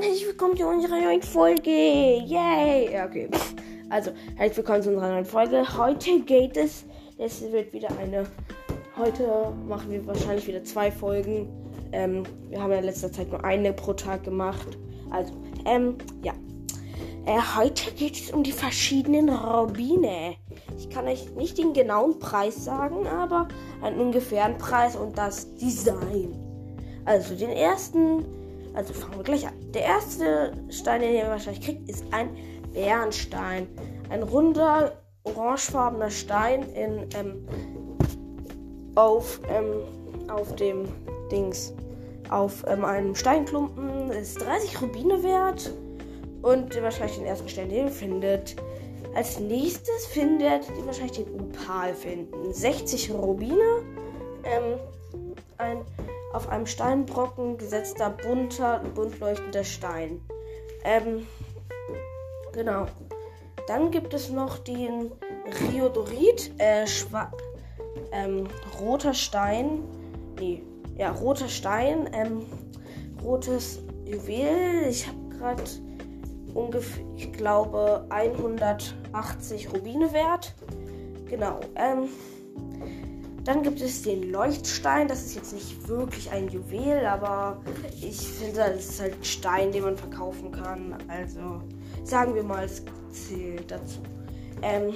und herzlich willkommen zu unserer neuen Folge. Yay! Okay. Also, herzlich willkommen zu unserer neuen Folge. Heute geht es, es wird wieder eine, heute machen wir wahrscheinlich wieder zwei Folgen. Ähm, wir haben ja in letzter Zeit nur eine pro Tag gemacht. Also, ähm, ja. Äh, heute geht es um die verschiedenen Robine. Ich kann euch nicht den genauen Preis sagen, aber einen ungefähren Preis und das Design. Also den ersten also fangen wir gleich an. Der erste Stein, den ihr wahrscheinlich kriegt, ist ein Bernstein. Ein runder, orangefarbener Stein in, ähm, auf, ähm, auf dem Dings. Auf ähm, einem Steinklumpen ist 30 Rubine wert. Und wahrscheinlich den ersten Stein, den ihr findet. Als nächstes findet ihr wahrscheinlich den Opal finden. 60 Rubine. Ähm, ein auf einem Steinbrocken gesetzter bunter, bunt leuchtender Stein. Ähm, genau. Dann gibt es noch den Riodorit, äh, ähm, roter Stein. Nee, ja, roter Stein, ähm, rotes Juwel. Ich habe gerade ungefähr, ich glaube, 180 Rubine wert. Genau. Ähm, dann gibt es den Leuchtstein. Das ist jetzt nicht wirklich ein Juwel, aber ich finde, das ist halt ein Stein, den man verkaufen kann. Also sagen wir mal, es zählt dazu. Ähm,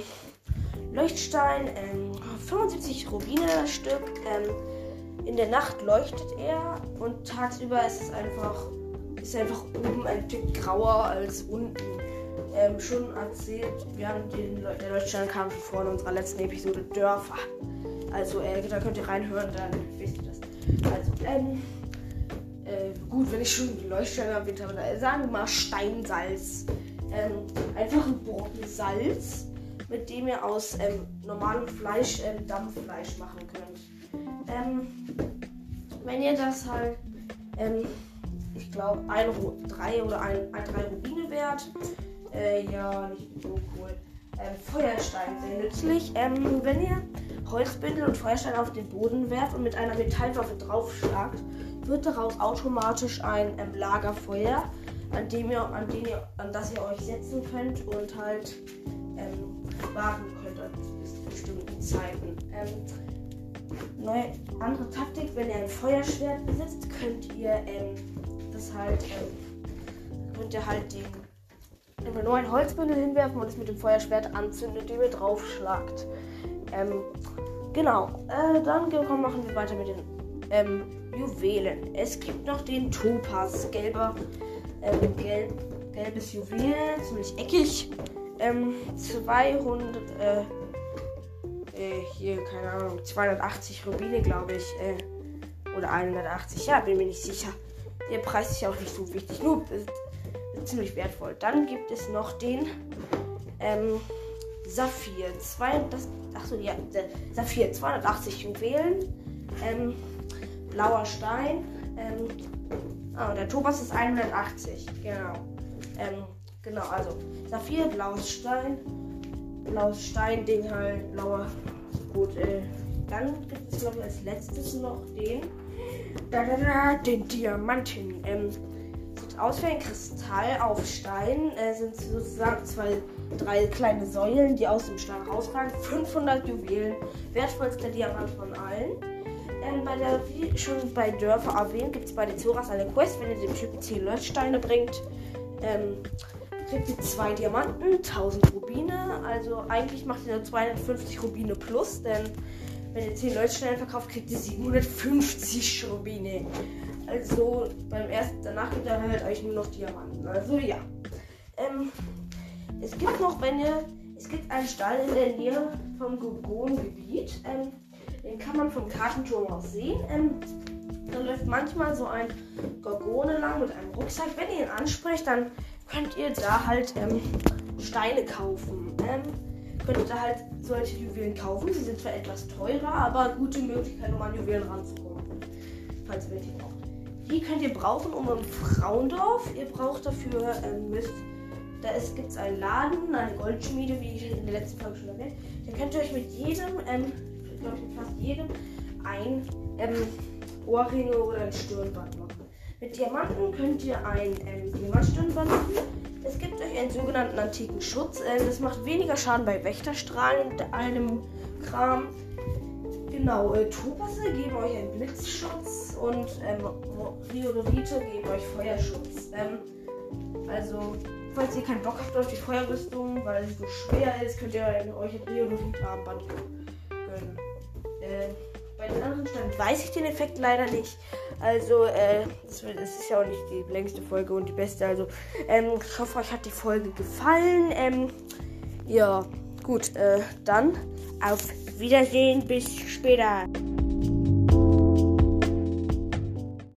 Leuchtstein, ähm, 75 Rubine das Stück. Ähm, in der Nacht leuchtet er und tagsüber ist es einfach, ist einfach oben ein Stück grauer als unten. Ähm, schon erzählt, wir haben den der Leuchtstein kam vor in unserer letzten Episode Dörfer. Also, äh, da könnt ihr reinhören, dann wisst ihr das. Also, ähm, äh, gut, wenn ich schon die Leuchtstelle erwähnt habe, dann sagen wir mal Steinsalz. Ähm, einfach ein Brocken Salz, mit dem ihr aus ähm, normalem Fleisch ähm, Dampffleisch machen könnt. Ähm, wenn ihr das halt, ähm, ich glaube, ein, drei oder ein, Rubine wert, äh, ja, nicht so cool. Ähm, Feuerstein sehr nützlich. Wenn ihr Holzbündel und Feuerstein auf den Boden werft und mit einer Metallwaffe draufschlagt, wird daraus automatisch ein ähm, Lagerfeuer, an dem ihr, an, dem ihr, an das ihr euch setzen könnt und halt ähm, warten könnt an bestimmten Zeiten. Ähm, neue, andere Taktik, wenn ihr ein Feuerschwert besitzt, könnt ihr ähm, das halt, ähm, könnt ihr halt den einfach nur ein Holzbündel hinwerfen und es mit dem Feuerschwert anzündet, dem ihr draufschlagt. Ähm, genau. Äh, dann machen wir weiter mit den ähm, Juwelen. Es gibt noch den Topaz, gelber, ähm, gelb, gelbes Juwel, ziemlich eckig. Ähm, 200, äh, äh, hier, keine Ahnung, 280 Rubine, glaube ich. Äh, oder 180, ja, bin mir nicht sicher. Der Preis ist ja auch nicht so wichtig, nur ist, ist ziemlich wertvoll. Dann gibt es noch den ähm, Saphir. Zwei, das, achso, ja, Saphir, 280 Juwelen. Ähm, blauer Stein. Ähm, ah, der Tobas ist 180. Genau. Ähm, genau, also Saphir, blaues Stein. Blaues Stein, Ding halt, blauer. Gut, äh, dann gibt es, glaube ich, als letztes noch den. Da, da, da, den Diamanten. Ähm, aus wie ein Kristall auf Stein. Äh, sind sozusagen zwei drei kleine Säulen, die aus dem Stein rausragen. 500 Juwelen, wertvollster Diamant von allen. Ähm, bei der, wie schon bei Dörfer erwähnt, gibt es bei den Zoras eine Quest, wenn ihr dem Typen 10 Löschsteine bringt. Ähm, kriegt ihr zwei Diamanten, 1000 Rubine. Also eigentlich macht ihr nur 250 Rubine plus, denn wenn ihr 10 Leuchtsteine verkauft, kriegt ihr 750 Rubine. Also beim ersten, danach gibt er halt euch nur noch Diamanten. Also ja. Ähm, es gibt noch, wenn ihr, es gibt einen Stall in der Nähe vom Gorgon-Gebiet. Ähm, den kann man vom Kartenturm aus sehen. Ähm, da läuft manchmal so ein Gorgone lang mit einem Rucksack. Wenn ihr ihn ansprecht, dann könnt ihr da halt ähm, Steine kaufen. Ähm, könnt ihr da halt solche Juwelen kaufen. Sie sind zwar etwas teurer, aber gute Möglichkeit, um an Juwelen ranzukommen. Falls ihr welche braucht. Die könnt ihr brauchen, um im Frauendorf. Ihr braucht dafür ähm, müsst da gibt es einen Laden, eine Goldschmiede, wie ich in der letzten Folge schon erwähnt. Da könnt ihr euch mit jedem, ähm, glaube ich mit fast jedem, ein ähm, Ohrringe oder ein Stirnband machen. Mit Diamanten könnt ihr ein ähm, Diamantstirnband machen. Es gibt euch einen sogenannten antiken Schutz. Ähm, das macht weniger Schaden bei Wächterstrahlen und einem Kram. Genau, äh, Topasse geben euch einen Blitzschutz und ähm, Riorite geben euch Feuerschutz. Ähm, also, falls ihr keinen Bock habt auf die Feuerrüstung, weil sie so schwer ist, könnt ihr euch ein Riorite-Armband gönnen. Äh, bei den anderen Ständen weiß ich den Effekt leider nicht. Also, äh, das, ist ja auch nicht die längste Folge und die beste. Also, ähm, ich hoffe, euch hat die Folge gefallen. Ähm, ja, gut, äh, dann auf Wiedersehen, bis später.